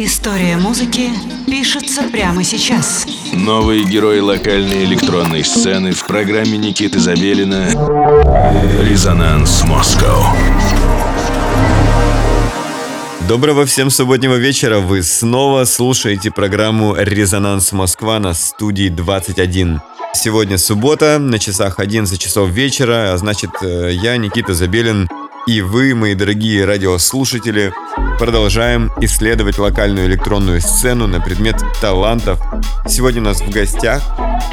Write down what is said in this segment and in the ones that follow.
История музыки пишется прямо сейчас. Новые герои локальной электронной сцены в программе Никиты Забелина «Резонанс Москва». Доброго всем субботнего вечера. Вы снова слушаете программу «Резонанс Москва» на студии 21. Сегодня суббота, на часах 11 часов вечера, а значит, э, я, Никита Забелин, и вы, мои дорогие радиослушатели, продолжаем исследовать локальную электронную сцену на предмет талантов. Сегодня у нас в гостях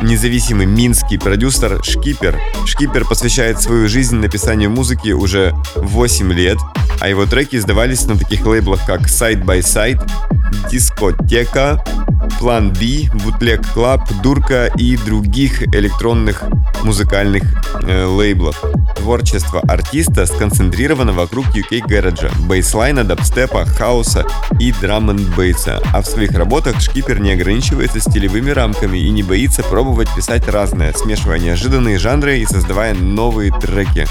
независимый минский продюсер shkeeper. shkeeper посвящает свою жизнь написанию музыки уже 8 лет, а его треки издавались на таких лейблах, как Side by Side, Дискотека, Plan B, Bootleg Club, Дурка и других электронных музыкальных э, лейблов. Творчество артиста сконцентрировано вокруг UK гараджа, бейслайна, дабстепа, хаоса и драм н бейса. А в своих работах Шкипер не ограничивается стилевыми рамками и не боится пробовать писать разное, смешивая неожиданные жанры и создавая новые треки.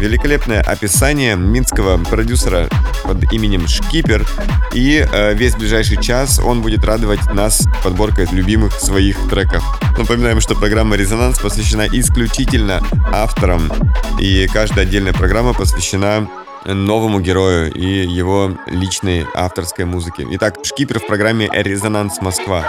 Великолепное описание минского продюсера под именем Шкипер и э, весь ближайший час он будет радовать нас подборкой любимых своих треков. Напоминаем, что программа «Резонанс» посвящена исключительно авторам, и каждая отдельная программа посвящена новому герою и его личной авторской музыке. Итак, Шкипер в программе «Резонанс Москва».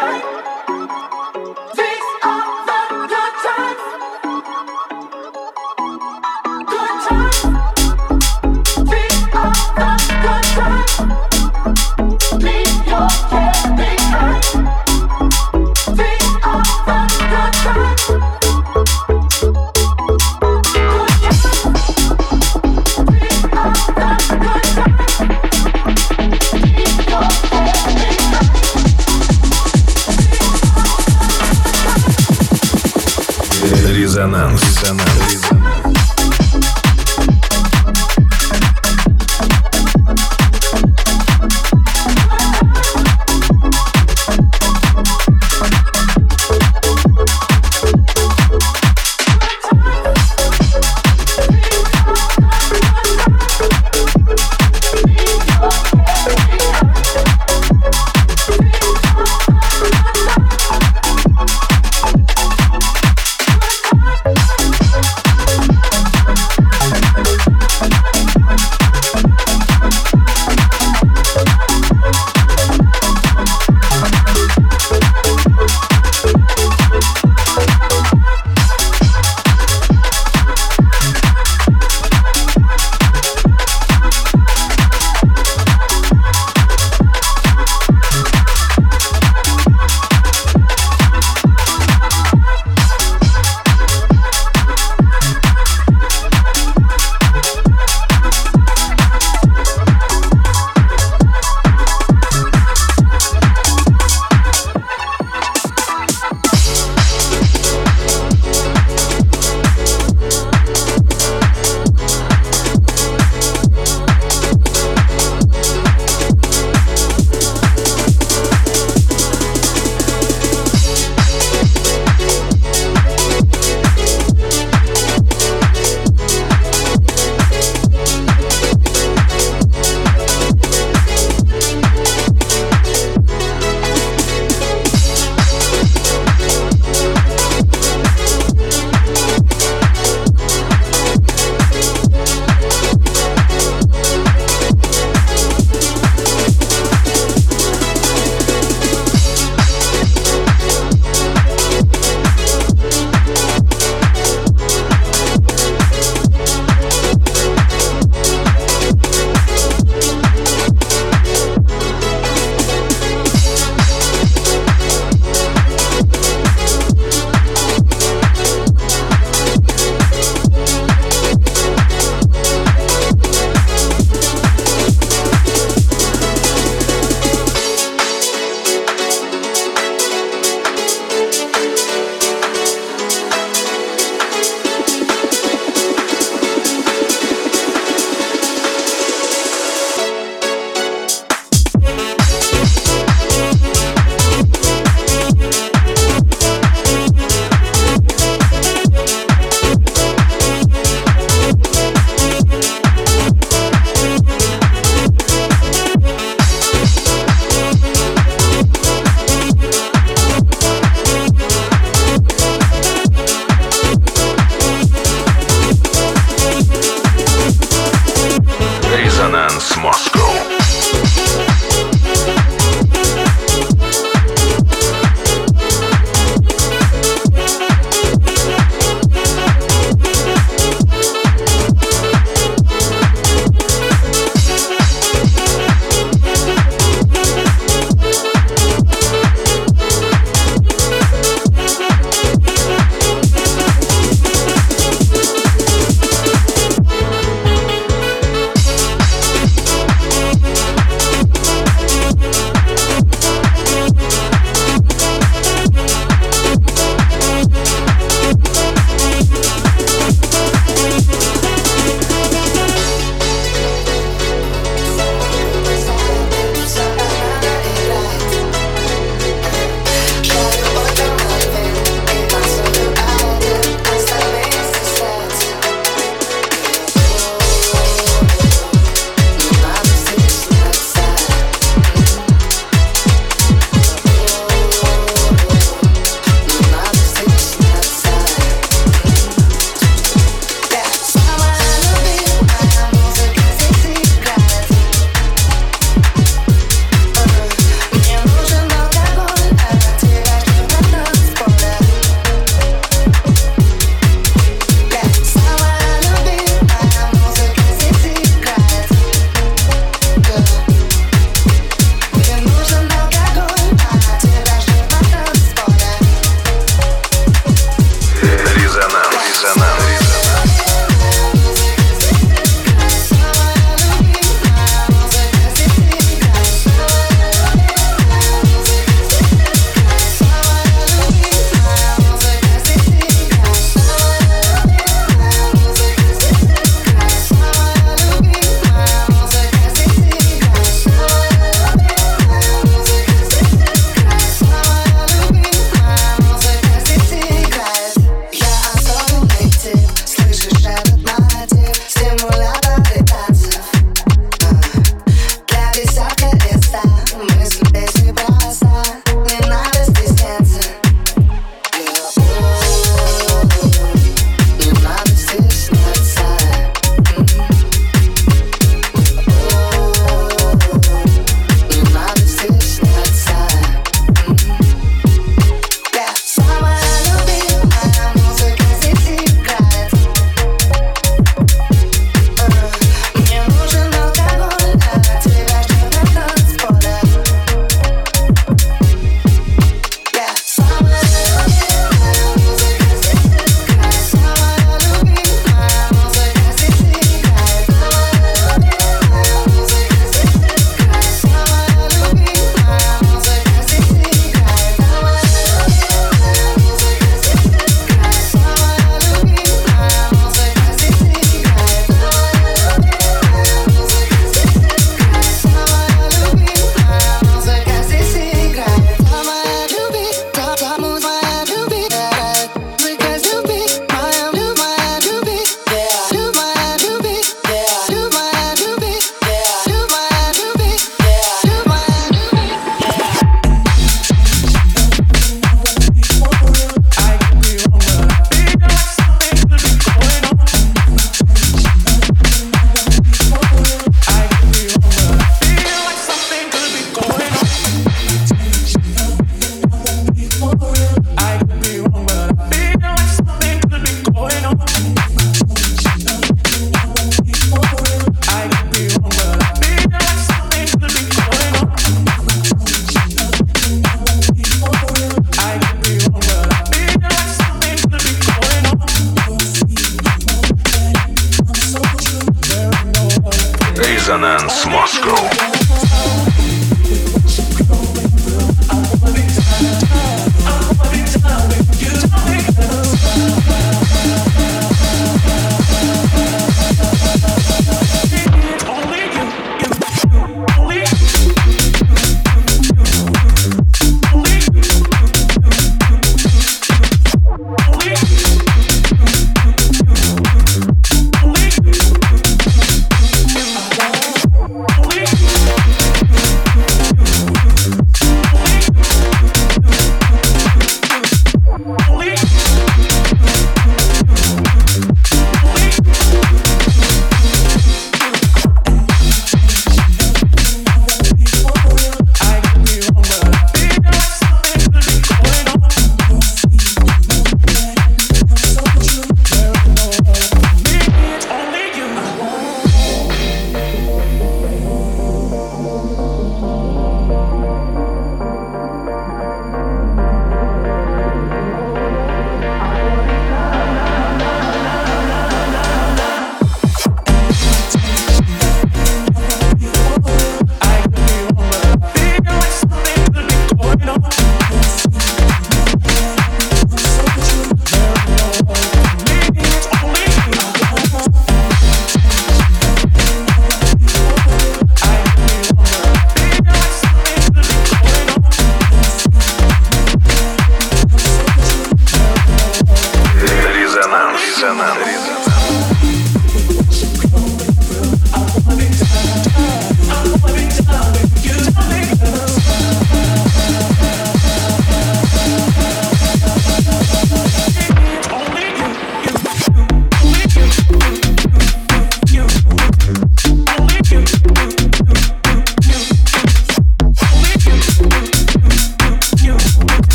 Resonance Moscow.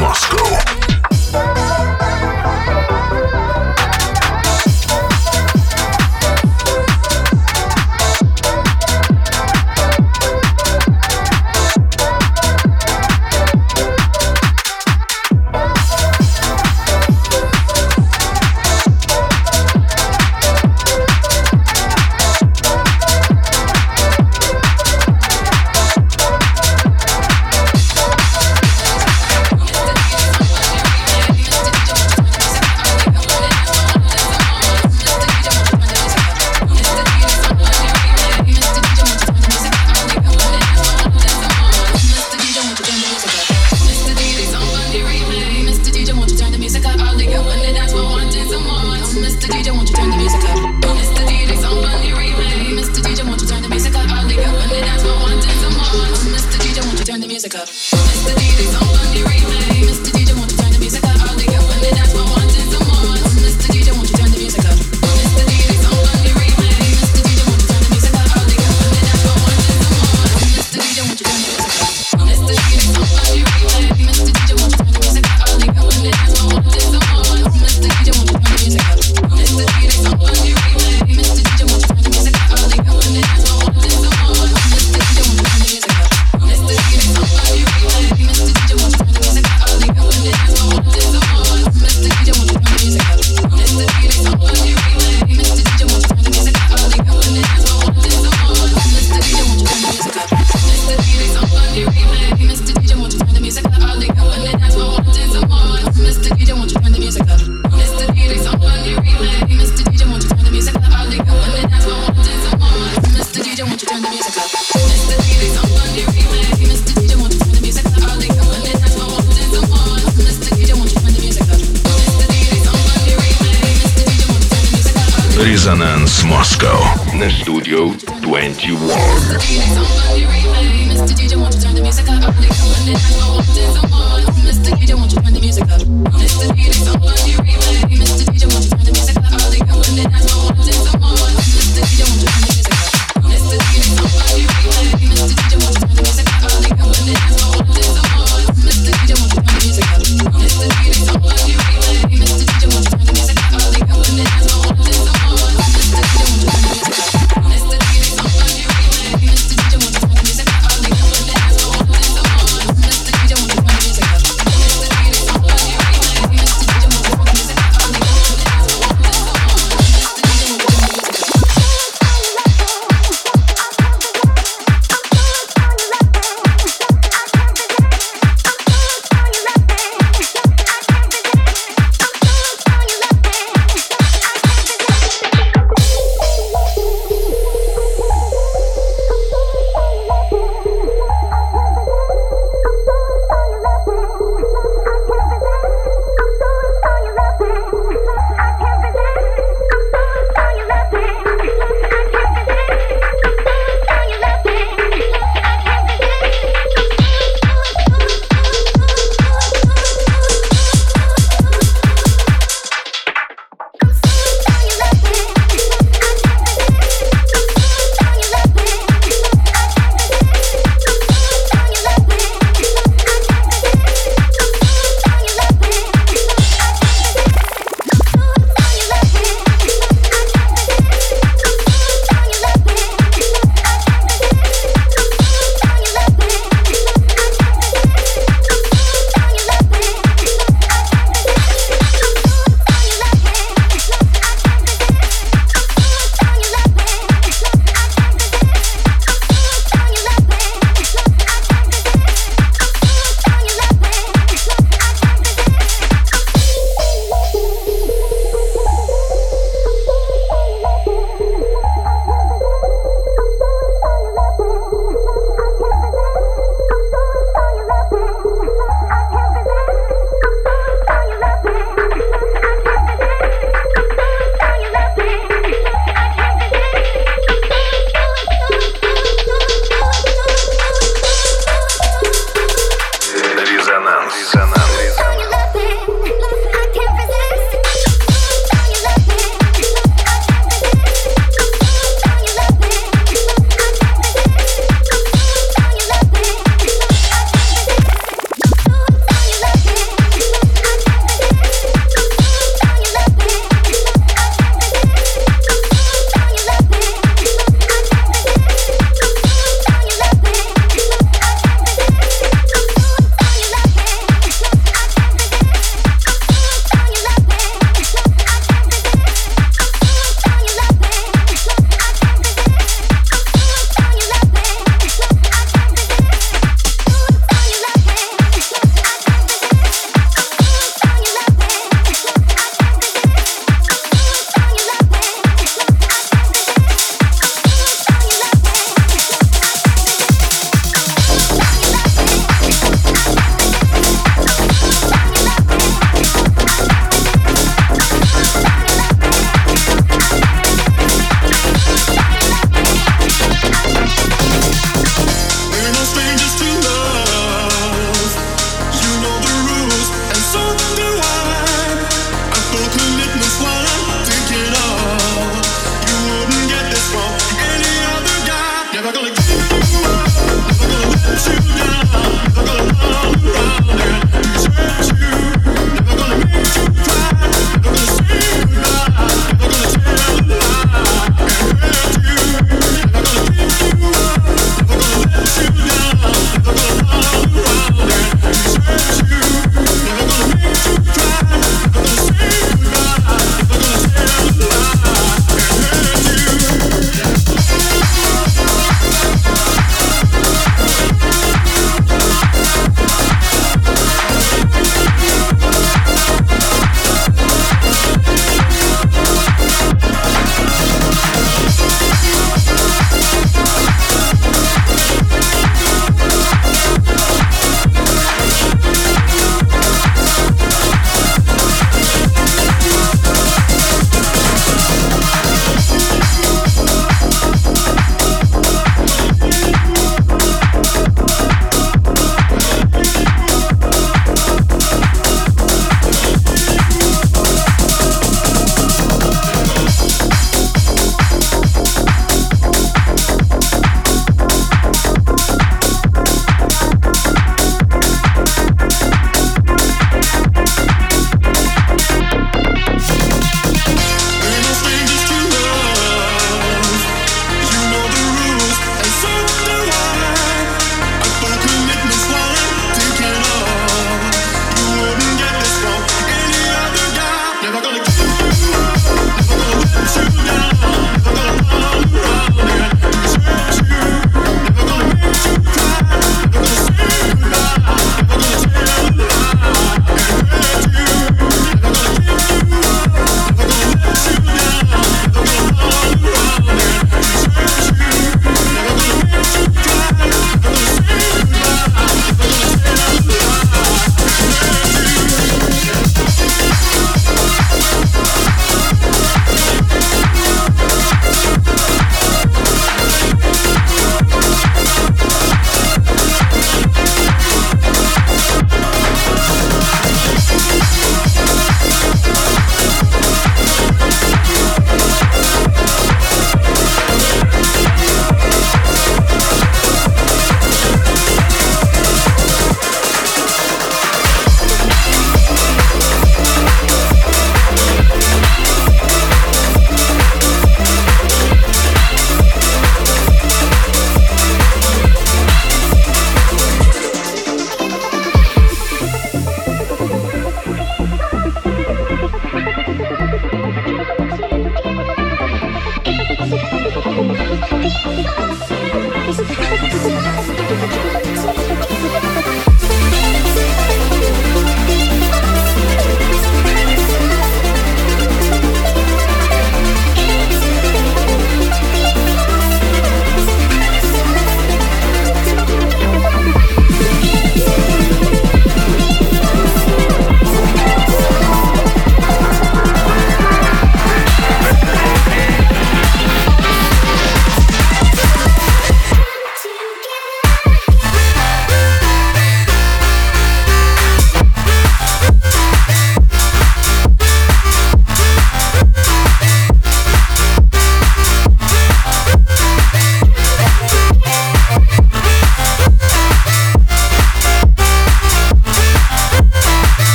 Резонанс you.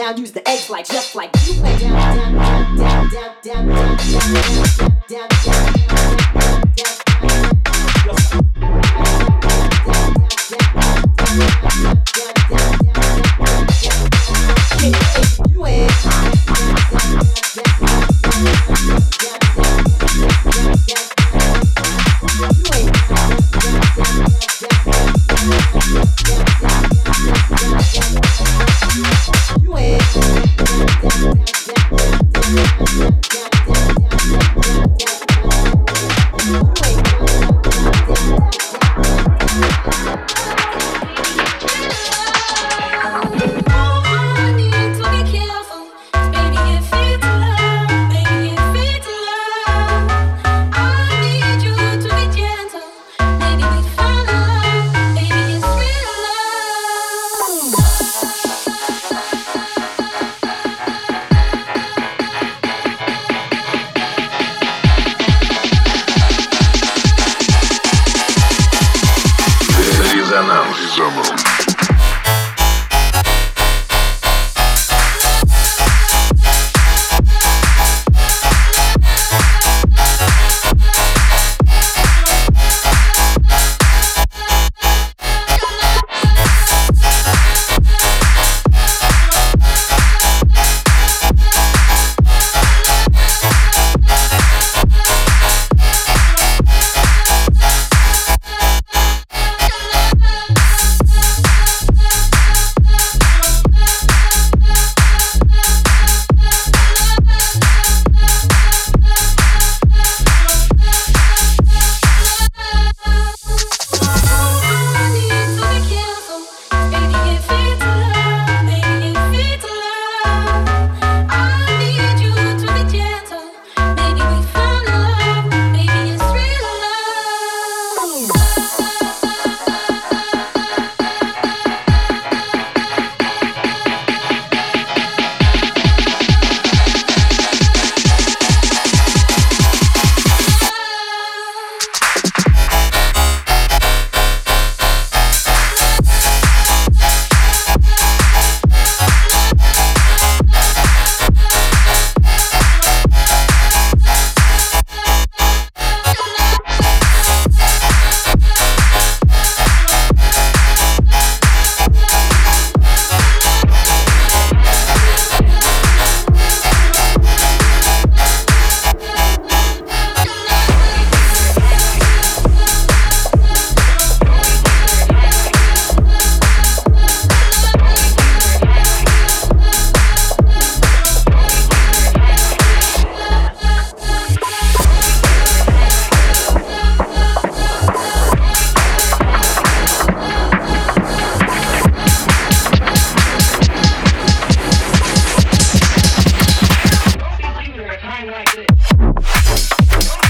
Down, use the X like just like you ain't down, down, down, down, down, down, down, down, down, yeah. like this.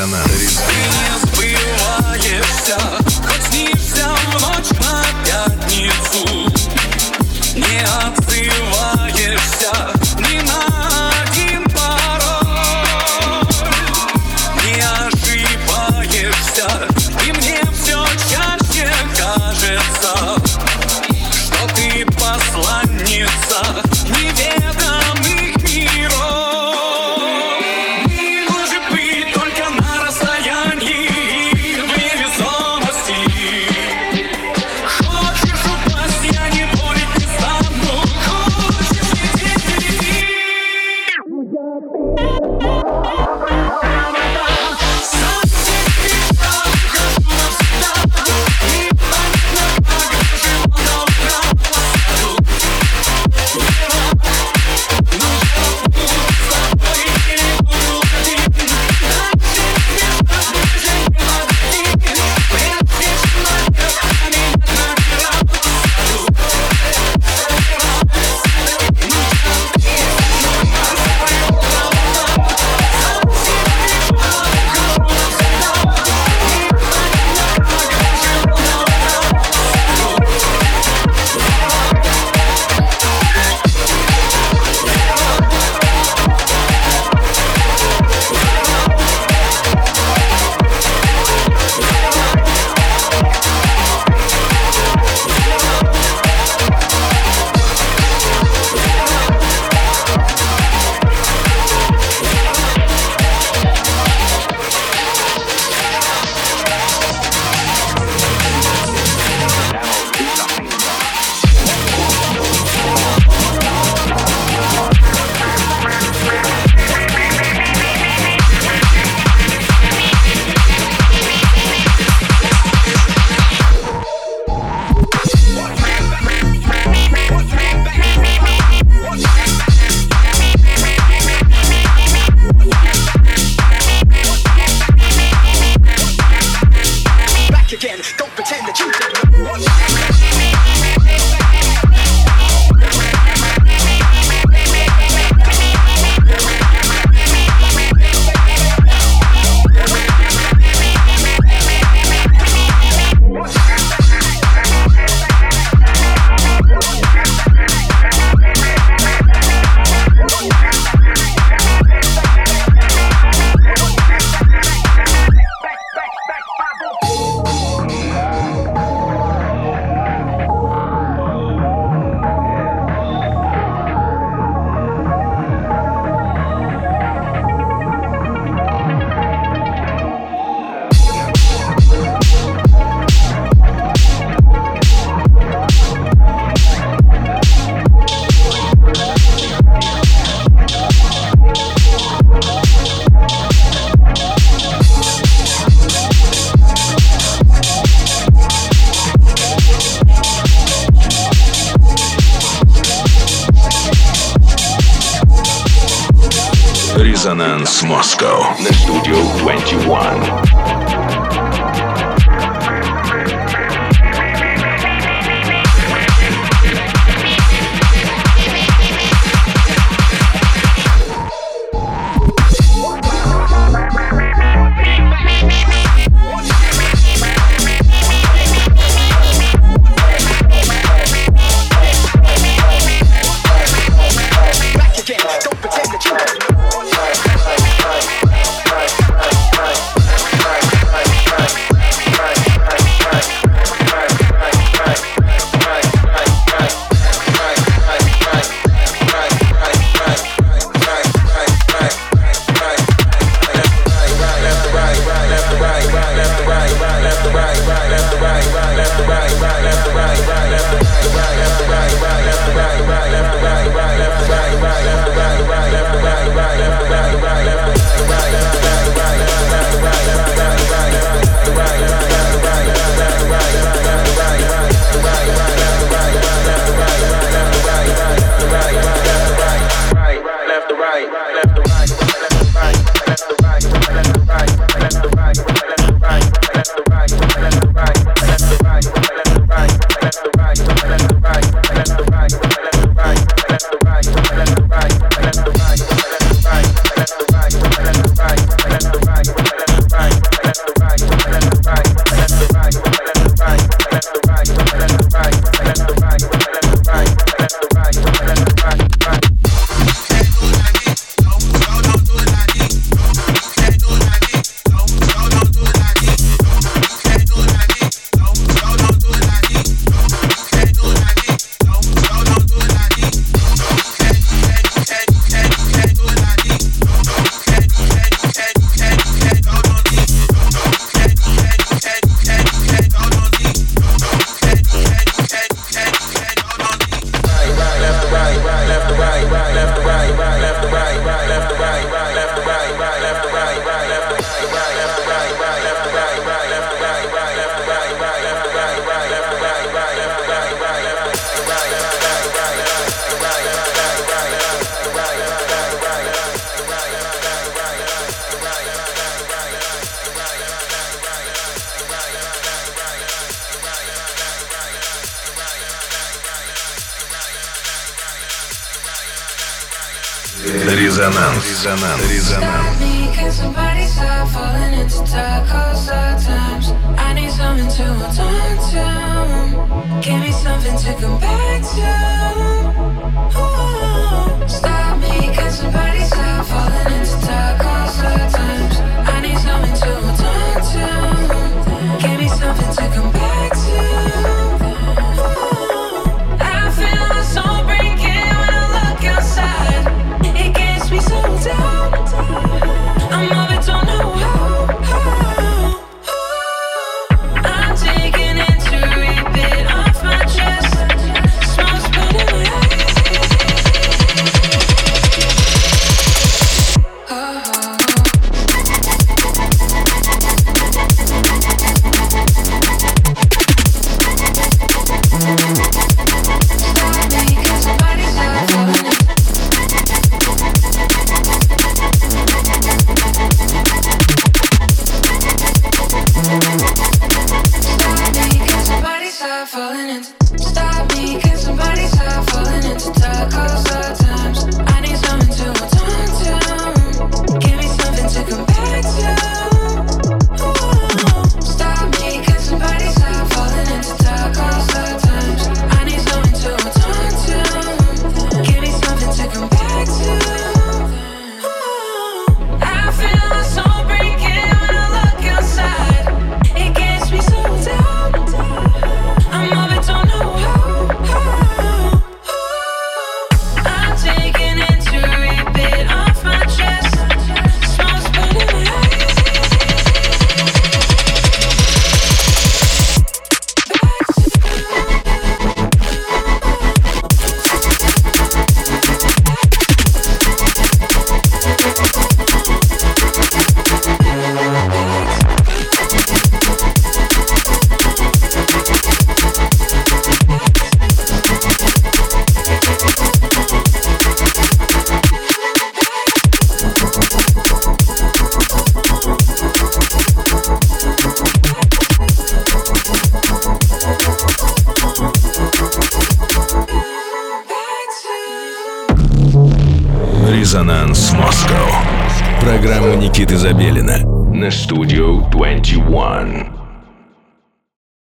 Резонанс. Резонанс Москва. На студию 21.